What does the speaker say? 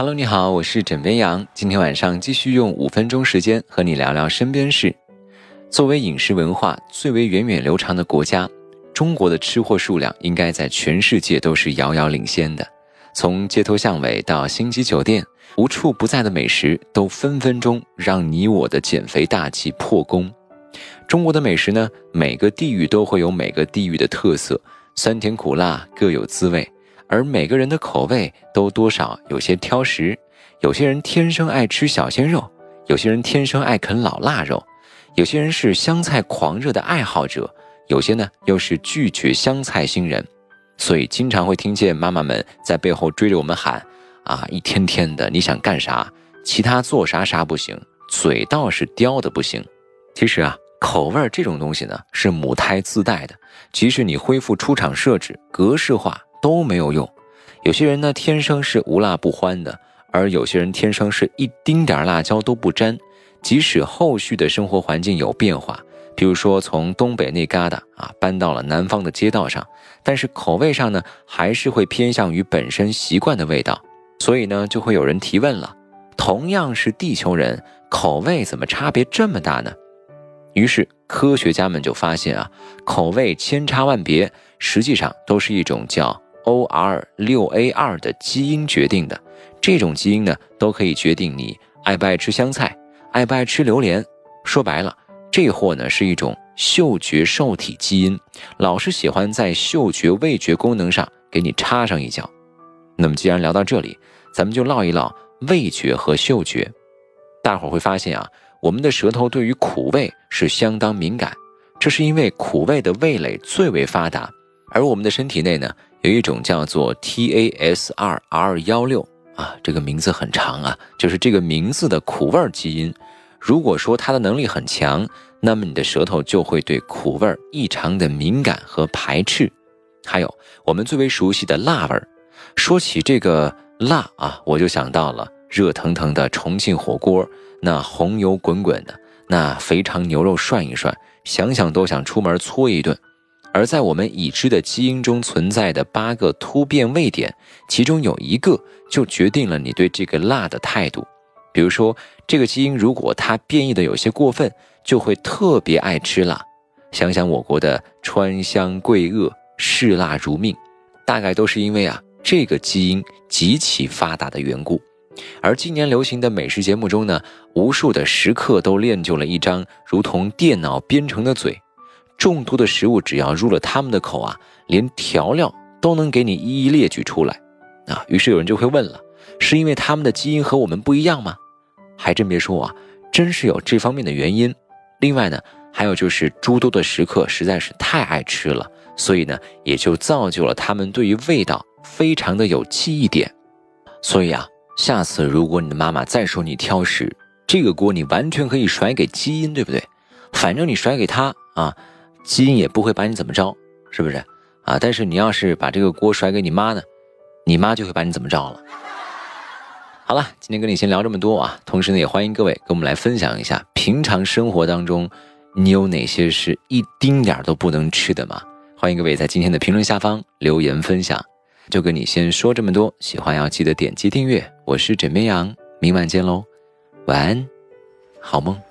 Hello，你好，我是枕边羊。今天晚上继续用五分钟时间和你聊聊身边事。作为饮食文化最为源远流长的国家，中国的吃货数量应该在全世界都是遥遥领先的。从街头巷尾到星级酒店，无处不在的美食都分分钟让你我的减肥大计破功。中国的美食呢，每个地域都会有每个地域的特色，酸甜苦辣各有滋味。而每个人的口味都多少有些挑食，有些人天生爱吃小鲜肉，有些人天生爱啃老腊肉，有些人是香菜狂热的爱好者，有些呢又是拒绝香菜新人，所以经常会听见妈妈们在背后追着我们喊：“啊，一天天的你想干啥？其他做啥啥不行，嘴倒是叼的不行。”其实啊，口味这种东西呢是母胎自带的，即使你恢复出厂设置格式化。都没有用，有些人呢天生是无辣不欢的，而有些人天生是一丁点辣椒都不沾。即使后续的生活环境有变化，比如说从东北那旮瘩啊搬到了南方的街道上，但是口味上呢还是会偏向于本身习惯的味道。所以呢就会有人提问了：同样是地球人，口味怎么差别这么大呢？于是科学家们就发现啊，口味千差万别，实际上都是一种叫。O R 六 A 二的基因决定的，这种基因呢，都可以决定你爱不爱吃香菜，爱不爱吃榴莲。说白了，这货呢是一种嗅觉受体基因，老是喜欢在嗅觉味觉功能上给你插上一脚。那么既然聊到这里，咱们就唠一唠味觉和嗅觉。大伙儿会发现啊，我们的舌头对于苦味是相当敏感，这是因为苦味的味蕾最为发达，而我们的身体内呢。有一种叫做 T A S R R 幺六啊，这个名字很长啊，就是这个名字的苦味基因。如果说它的能力很强，那么你的舌头就会对苦味异常的敏感和排斥。还有我们最为熟悉的辣味儿，说起这个辣啊，我就想到了热腾腾的重庆火锅，那红油滚滚的，那肥肠牛肉涮一涮，想想都想出门搓一顿。而在我们已知的基因中存在的八个突变位点，其中有一个就决定了你对这个辣的态度。比如说，这个基因如果它变异的有些过分，就会特别爱吃辣。想想我国的川湘桂鄂，嗜辣如命，大概都是因为啊这个基因极其发达的缘故。而今年流行的美食节目中呢，无数的食客都练就了一张如同电脑编程的嘴。众多的食物只要入了他们的口啊，连调料都能给你一一列举出来，啊，于是有人就会问了，是因为他们的基因和我们不一样吗？还真别说啊，真是有这方面的原因。另外呢，还有就是诸多的食客实在是太爱吃了，所以呢，也就造就了他们对于味道非常的有记忆点。所以啊，下次如果你的妈妈再说你挑食，这个锅你完全可以甩给基因，对不对？反正你甩给他啊。基因也不会把你怎么着，是不是啊？但是你要是把这个锅甩给你妈呢，你妈就会把你怎么着了。好了，今天跟你先聊这么多啊，同时呢，也欢迎各位跟我们来分享一下，平常生活当中你有哪些是一丁点儿都不能吃的吗？欢迎各位在今天的评论下方留言分享。就跟你先说这么多，喜欢要记得点击订阅。我是枕边羊，明晚见喽，晚安，好梦。